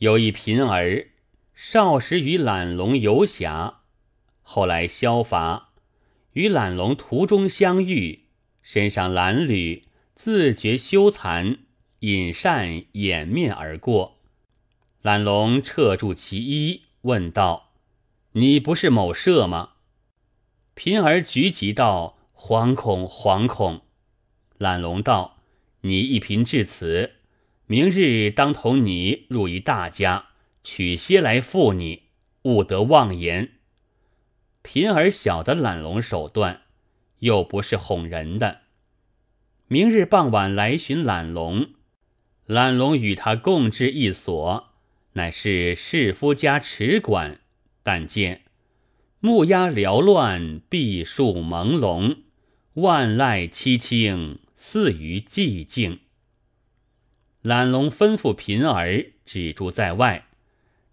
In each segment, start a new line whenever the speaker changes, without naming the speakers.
有一贫儿，少时与懒龙游侠，后来削乏，与懒龙途中相遇，身上褴褛，自觉羞惭，隐善掩面而过。懒龙掣住其衣，问道：“你不是某社吗？”贫儿举起道：“惶恐，惶恐。”懒龙道：“你一贫至此。”明日当同你入一大家，取些来付你，勿得妄言。贫儿晓得懒龙手段，又不是哄人的。明日傍晚来寻懒龙，懒龙与他共置一所，乃是士夫家池馆。但见木鸦缭乱，碧树朦胧，万籁凄清，似于寂静。懒龙吩咐贫儿止住在外，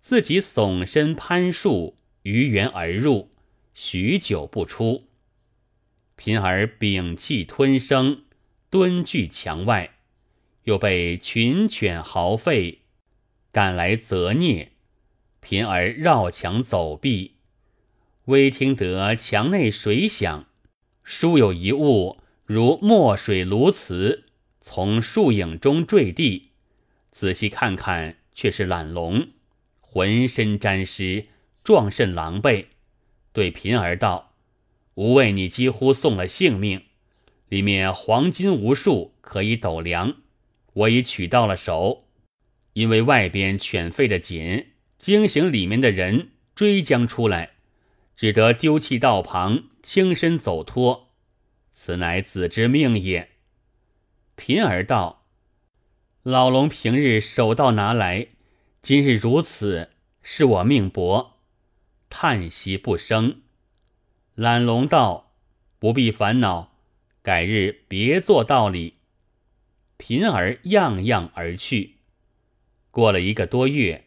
自己耸身攀树，于园而入，许久不出。贫儿屏气吞声，蹲踞墙外，又被群犬嚎吠，赶来责孽。贫儿绕墙走避，微听得墙内水响，殊有一物如墨水鸬鹚。从树影中坠地，仔细看看，却是懒龙，浑身沾湿，状甚狼狈。对贫儿道：“吾为你几乎送了性命，里面黄金无数，可以斗量。我已取到了手，因为外边犬吠的紧，惊醒里面的人，追将出来，只得丢弃道旁，轻身走脱。此乃子之命也。”贫儿道：“老龙平日手到拿来，今日如此，是我命薄。”叹息不生。懒龙道：“不必烦恼，改日别做道理。”贫儿样样而去。过了一个多月，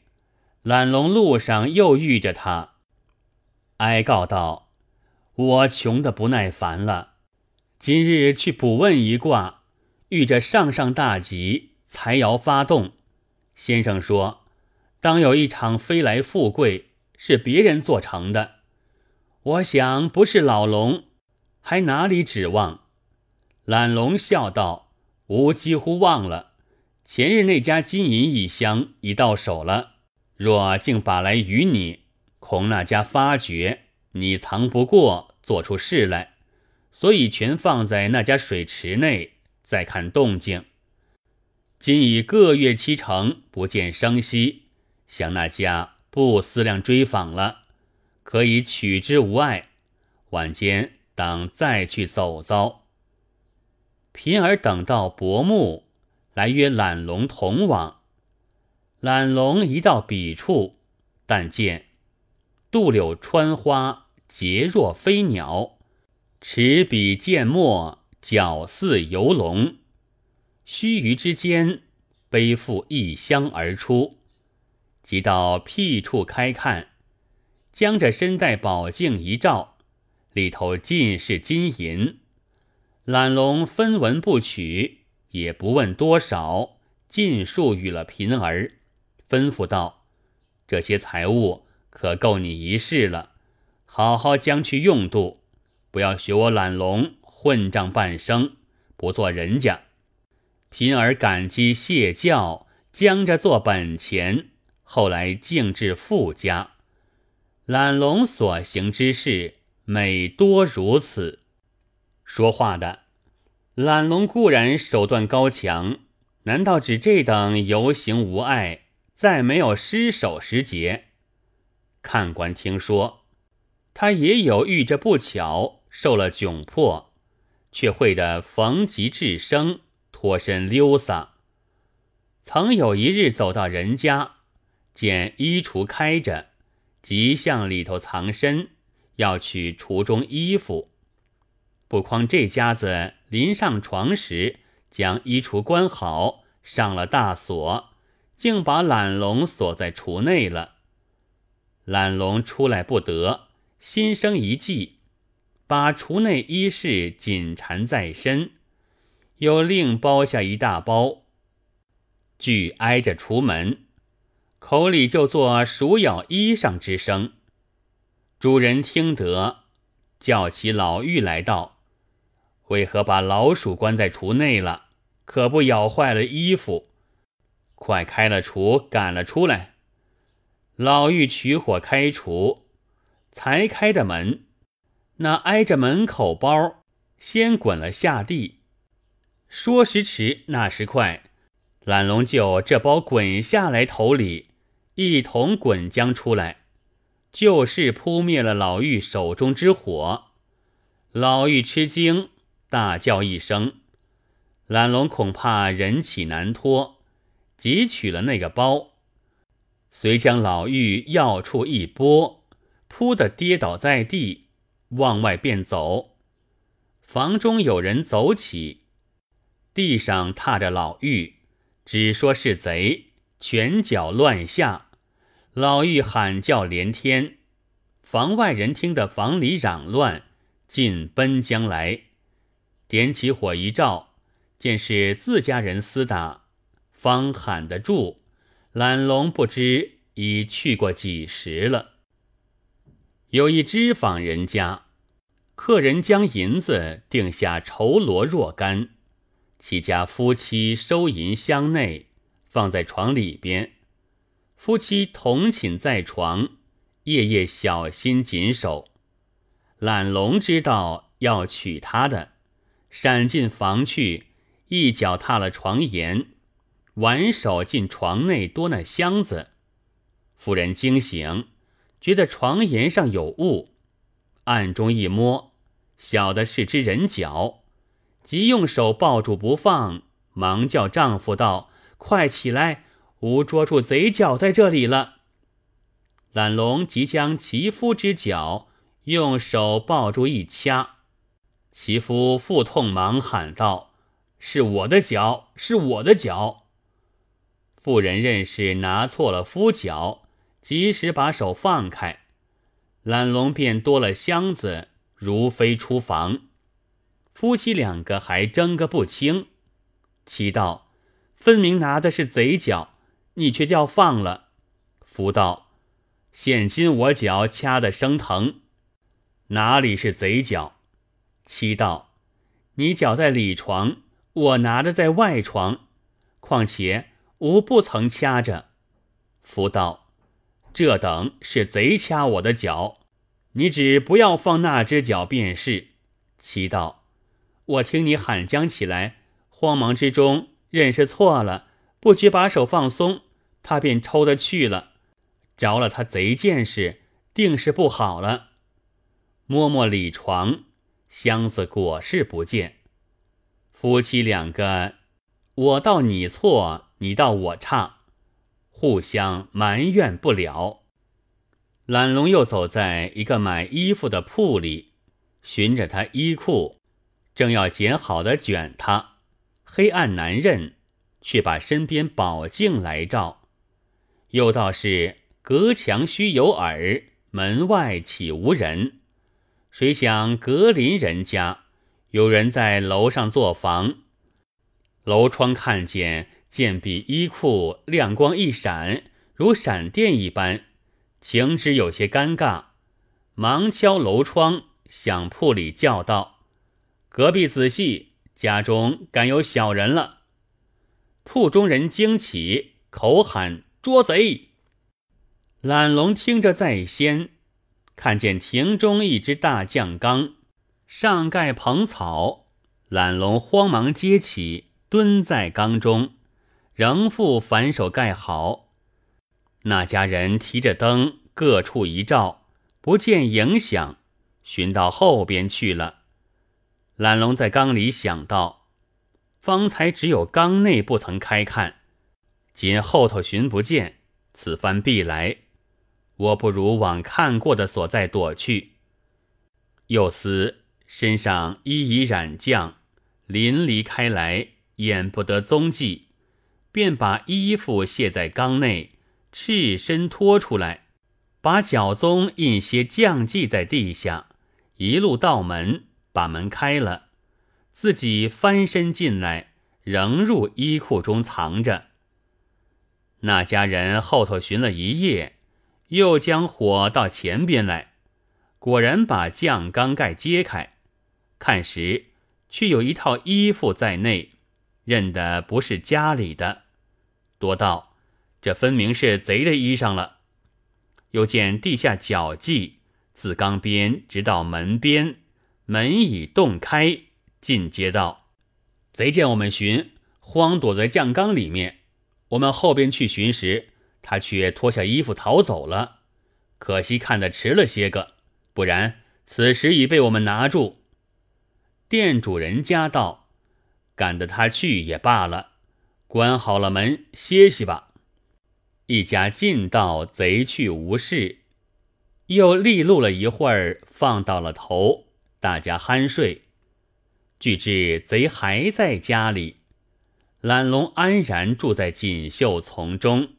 懒龙路上又遇着他，哀告道：“我穷的不耐烦了，今日去卜问一卦。”遇着上上大吉，财爻发动。先生说，当有一场飞来富贵，是别人做成的。我想不是老龙，还哪里指望？懒龙笑道：“吾几乎忘了，前日那家金银一箱已到手了。若竟把来与你，恐那家发觉你藏不过，做出事来，所以全放在那家水池内。”再看动静，今已个月七成，不见声息，想那家不思量追访了，可以取之无碍。晚间当再去走遭。贫儿等到薄暮，来约懒龙同往。懒龙一到彼处，但见杜柳穿花，结若飞鸟，持笔见墨。脚似游龙，须臾之间，背负一箱而出。即到僻处开看，将这身带宝镜一照，里头尽是金银。懒龙分文不取，也不问多少，尽数与了贫儿，吩咐道：“这些财物可够你一世了，好好将去用度，不要学我懒龙。”混账半生，不做人家。贫儿感激谢教，将着做本钱。后来竟至富家。懒龙所行之事，每多如此。说话的懒龙固然手段高强，难道只这等游行无碍，再没有失手时节？看官听说，他也有遇着不巧，受了窘迫。却会得逢吉至生，脱身溜撒。曾有一日走到人家，见衣橱开着，即向里头藏身，要取橱中衣服。不匡这家子临上床时，将衣橱关好，上了大锁，竟把懒龙锁在橱内了。懒龙出来不得，心生一计。把橱内衣饰紧缠在身，又另包下一大包，俱挨着橱门。口里就做鼠咬衣裳之声。主人听得，叫起老妪来道：“为何把老鼠关在橱内了？可不咬坏了衣服？快开了橱，赶了出来。”老妪取火开橱，才开的门，那挨着门口包先滚了下地。说时迟，那时快，懒龙就这包滚下来头里，一同滚将出来，就是扑灭了老妪手中之火。老妪吃惊，大叫一声。懒龙恐怕人起难脱，急取了那个包。遂将老妪要处一拨，扑的跌倒在地，往外便走。房中有人走起，地上踏着老妪，只说是贼，拳脚乱下。老妪喊叫连天，房外人听得房里嚷乱，尽奔将来，点起火一照，见是自家人厮打，方喊得住。懒龙不知已去过几时了。有一知坊人家，客人将银子定下绸罗若干，其家夫妻收银箱内，放在床里边。夫妻同寝在床，夜夜小心谨守。懒龙知道要娶她的，闪进房去，一脚踏了床沿。挽手进床内多那箱子，夫人惊醒，觉得床沿上有物，暗中一摸，晓得是只人脚，即用手抱住不放，忙叫丈夫道：“快起来，吾捉住贼脚在这里了。”懒龙即将其夫之脚用手抱住一掐，其夫腹痛，忙喊道：“是我的脚，是我的脚。”妇人认识拿错了夫脚，及时把手放开，懒龙便多了箱子，如飞出房。夫妻两个还争个不清。妻道：“分明拿的是贼脚，你却叫放了。”夫道：“现今我脚掐得生疼，哪里是贼脚？”妻道：“你脚在里床，我拿的在外床，况且。”吾不曾掐着，夫道：“这等是贼掐我的脚，你只不要放那只脚便是。”其道：“我听你喊将起来，慌忙之中认是错了，不觉把手放松，他便抽得去了，着了他贼见识，定是不好了。”摸摸里床，箱子果是不见，夫妻两个，我道你错。你道我差，互相埋怨不了。懒龙又走在一个买衣服的铺里，寻着他衣裤，正要捡好的卷他，黑暗难认，却把身边宝镜来照。又道是隔墙须有耳，门外岂无人？谁想隔邻人家有人在楼上做房，楼窗看见。见比衣裤亮光一闪，如闪电一般，情知有些尴尬，忙敲楼窗，向铺里叫道：“隔壁仔细，家中敢有小人了？”铺中人惊起，口喊：“捉贼！”懒龙听着在先，看见庭中一只大酱缸，上盖蓬草，懒龙慌忙接起，蹲在缸中。仍复反手盖好，那家人提着灯各处一照，不见影响，寻到后边去了。懒龙在缸里想到，方才只有缸内不曾开看，今后头寻不见，此番必来，我不如往看过的所在躲去。又思身上衣已染浆，淋离开来，掩不得踪迹。便把衣服卸在缸内，赤身拖出来，把脚宗印些酱迹在地下，一路到门，把门开了，自己翻身进来，仍入衣裤中藏着。那家人后头寻了一夜，又将火到前边来，果然把酱缸盖揭开，看时却有一套衣服在内，认得不是家里的。多道，这分明是贼的衣裳了。又见地下脚迹，自缸边直到门边，门已洞开，进街道。贼见我们寻，慌躲在酱缸里面。我们后边去寻时，他却脱下衣服逃走了。可惜看得迟了些个，不然此时已被我们拿住。店主人家道：“赶得他去也罢了，关好了门，歇息吧。”一家进到贼去无事，又立路了一会儿，放到了头，大家酣睡。据知贼还在家里。懒龙安然住在锦绣丛中，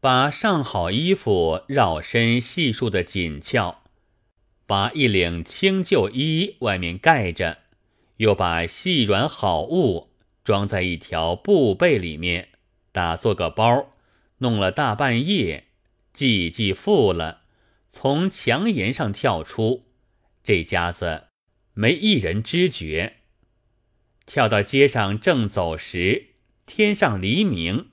把上好衣服绕身细束的紧俏，把一领清旧衣外面盖着，又把细软好物装在一条布被里面，打做个包，弄了大半夜，寂寂复了，从墙沿上跳出，这家子没一人知觉。跳到街上正走时，天上黎明，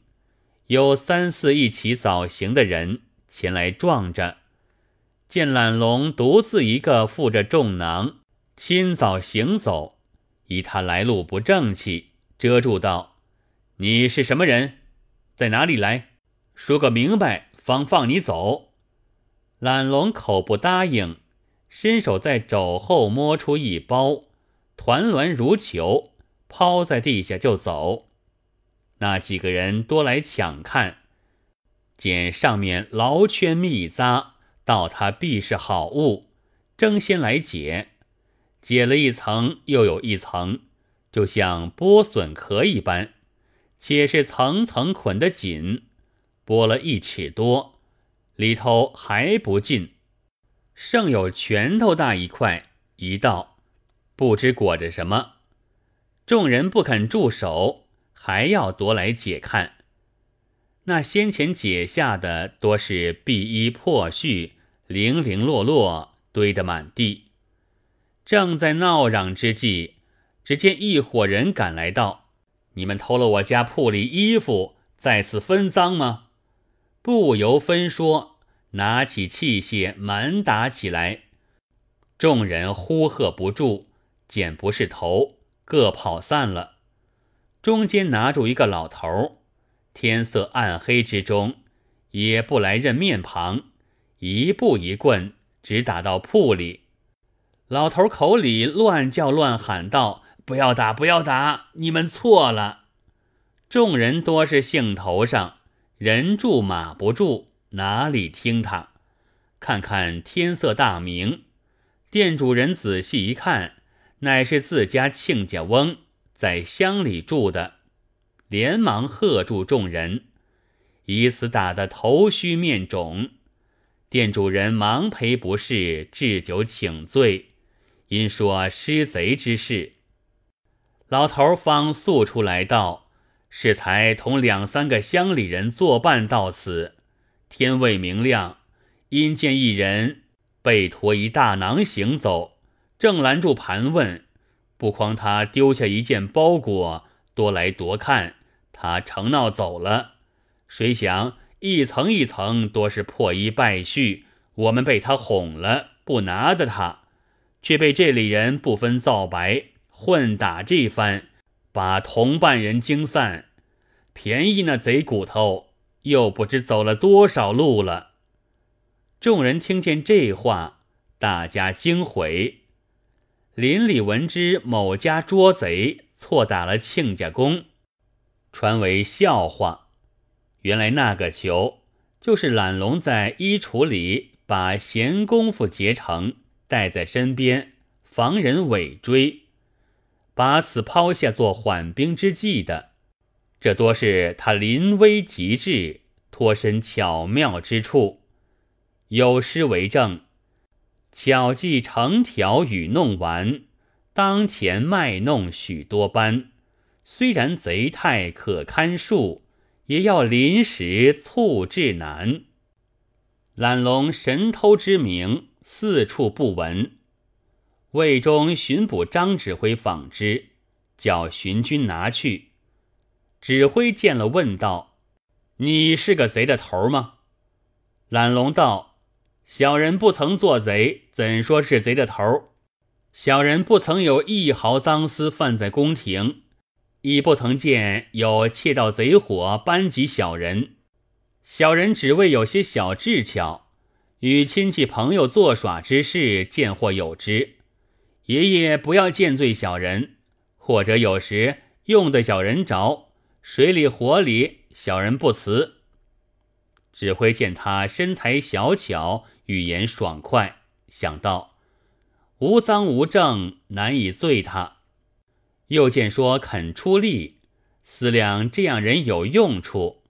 有三四一起早行的人前来撞着，见懒龙独自一个负着重囊，亲早行走，以他来路不正气，遮住道：“你是什么人？在哪里来？说个明白，方放你走。”懒龙口不答应，伸手在肘后摸出一包，团栾如球。抛在地下就走，那几个人多来抢看，见上面牢圈密扎，道他必是好物，争先来解。解了一层又有一层，就像剥笋壳一般，且是层层捆得紧，剥了一尺多，里头还不尽，剩有拳头大一块，一道，不知裹着什么。众人不肯住手，还要夺来解看。那先前解下的多是碧衣破絮，零零落落堆得满地。正在闹嚷之际，只见一伙人赶来道：“你们偷了我家铺里衣服，在此分赃吗？”不由分说，拿起器械满打起来。众人呼喝不住，见不是头。各跑散了，中间拿住一个老头天色暗黑之中，也不来认面庞，一步一棍，直打到铺里。老头口里乱叫乱喊道：“不要打，不要打！你们错了。”众人多是兴头上，人住马不住，哪里听他？看看天色大明，店主人仔细一看。乃是自家亲家翁在乡里住的，连忙喝住众人，以此打得头须面肿。店主人忙赔不是，置酒请罪，因说失贼之事。老头方诉出来道：是才同两三个乡里人作伴到此，天未明亮，因见一人背驮一大囊行走。正拦住盘问，不诓他丢下一件包裹，多来夺看，他成闹走了。谁想一层一层多是破衣败絮，我们被他哄了，不拿的他，却被这里人不分皂白混打这番，把同伴人惊散，便宜那贼骨头，又不知走了多少路了。众人听见这话，大家惊悔。邻里闻之，某家捉贼错打了亲家公，传为笑话。原来那个球就是懒龙在衣橱里把闲工夫结成，带在身边，防人尾追，把此抛下做缓兵之计的。这多是他临危极致、脱身巧妙之处。有诗为证。巧计成条与弄完，当前卖弄许多般。虽然贼态可堪数，也要临时促至难。懒龙神偷之名四处不闻。魏中巡捕张指挥访之，叫巡军拿去。指挥见了，问道：“你是个贼的头吗？”懒龙道：“小人不曾做贼，怎说是贼的头？小人不曾有一毫赃私犯在宫廷，亦不曾见有窃盗贼伙班及小人。小人只为有些小智巧，与亲戚朋友作耍之事，见或有之。”爷爷不要见罪小人，或者有时用得小人着，水里火里，小人不辞。指挥见他身材小巧，语言爽快，想到无赃无证，难以罪他。又见说肯出力，思量这样人有用处，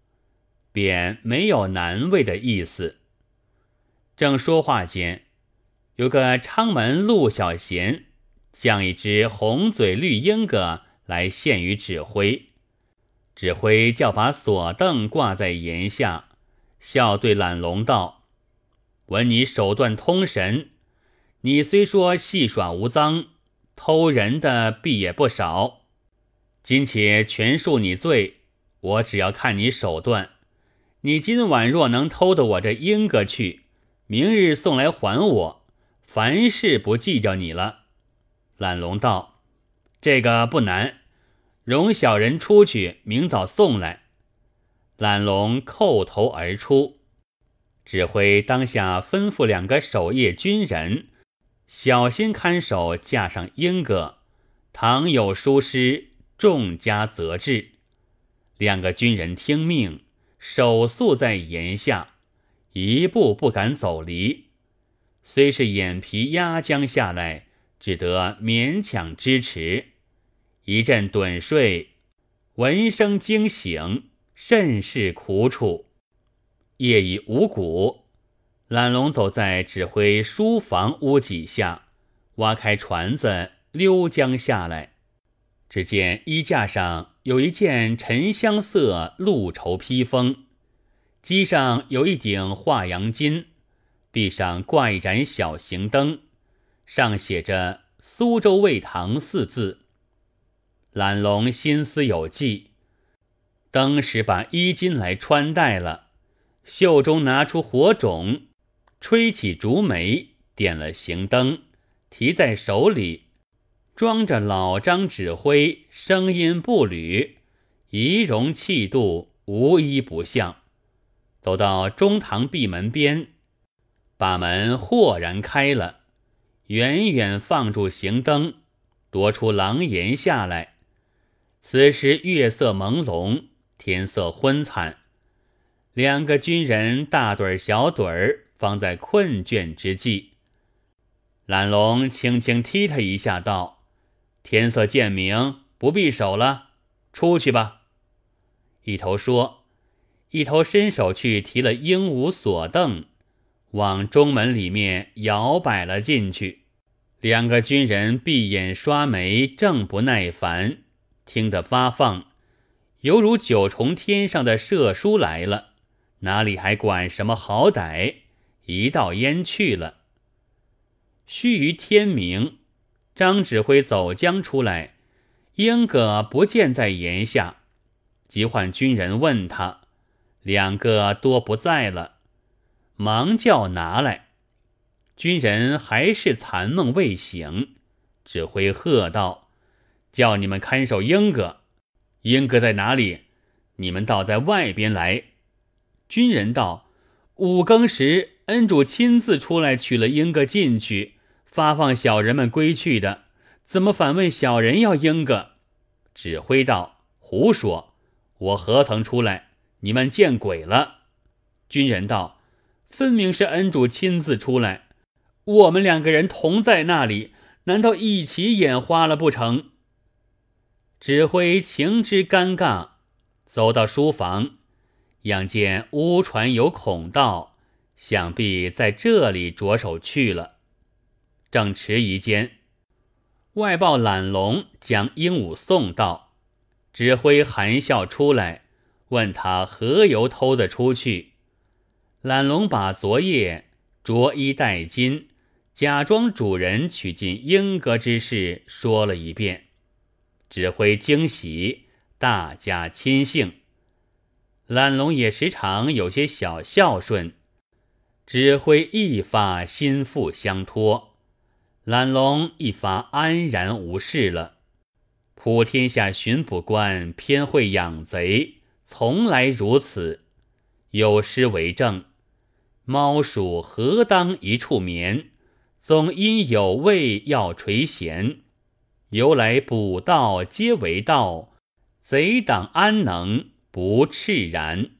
便没有难为的意思。正说话间。有个昌门陆小贤，将一只红嘴绿鹦哥来献于指挥。指挥叫把锁凳挂在檐下，笑对懒龙道：“闻你手段通神，你虽说戏耍无赃，偷人的必也不少。今且全恕你罪，我只要看你手段。你今晚若能偷得我这鹦哥去，明日送来还我。”凡事不计较你了，懒龙道：“这个不难，容小人出去，明早送来。”懒龙叩头而出，指挥当下吩咐两个守夜军人，小心看守架上莺哥，倘有疏失，众加责治。两个军人听命，守宿在檐下，一步不敢走离。虽是眼皮压将下来，只得勉强支持。一阵盹睡，闻声惊醒，甚是苦楚。夜已五鼓，懒龙走在指挥书房屋脊下，挖开船子溜江下来。只见衣架上有一件沉香色鹿绸披风，机上有一顶画阳巾。壁上挂一盏小型灯，上写着“苏州味堂”四字。懒龙心思有计，当时把衣襟来穿戴了，袖中拿出火种，吹起竹梅，点了行灯，提在手里，装着老张指挥，声音步履，仪容气度，无一不像。走到中堂闭门边。把门豁然开了，远远放住行灯，夺出廊檐下来。此时月色朦胧，天色昏惨，两个军人大盹儿小盹儿，方在困倦之际。懒龙轻轻踢他一下，道：“天色渐明，不必守了，出去吧。”一头说，一头伸手去提了鹦鹉锁凳。往中门里面摇摆了进去，两个军人闭眼刷眉，正不耐烦，听得发放，犹如九重天上的射书来了，哪里还管什么好歹？一道烟去了。须臾天明，张指挥走将出来，英哥不见在檐下，即唤军人问他，两个多不在了。忙叫拿来，军人还是残梦未醒，指挥喝道：“叫你们看守英哥，英哥在哪里？你们倒在外边来。”军人道：“五更时，恩主亲自出来取了英哥进去，发放小人们归去的，怎么反问小人要英哥？”指挥道：“胡说！我何曾出来？你们见鬼了！”军人道。分明是恩主亲自出来，我们两个人同在那里，难道一起眼花了不成？指挥情之尴尬，走到书房，仰见屋传有孔道，想必在这里着手去了。正迟疑间，外报懒龙将鹦鹉送到，指挥含笑出来，问他何由偷得出去。懒龙把昨夜着衣戴金，假装主人取进英格之事说了一遍。指挥惊喜，大家亲幸。懒龙也时常有些小孝顺，指挥一发心腹相托。懒龙一发安然无事了。普天下巡捕官偏会养贼，从来如此。有诗为证：“猫鼠何当一处眠？总因有味要垂涎。由来捕道皆为道，贼党安能不赤然？”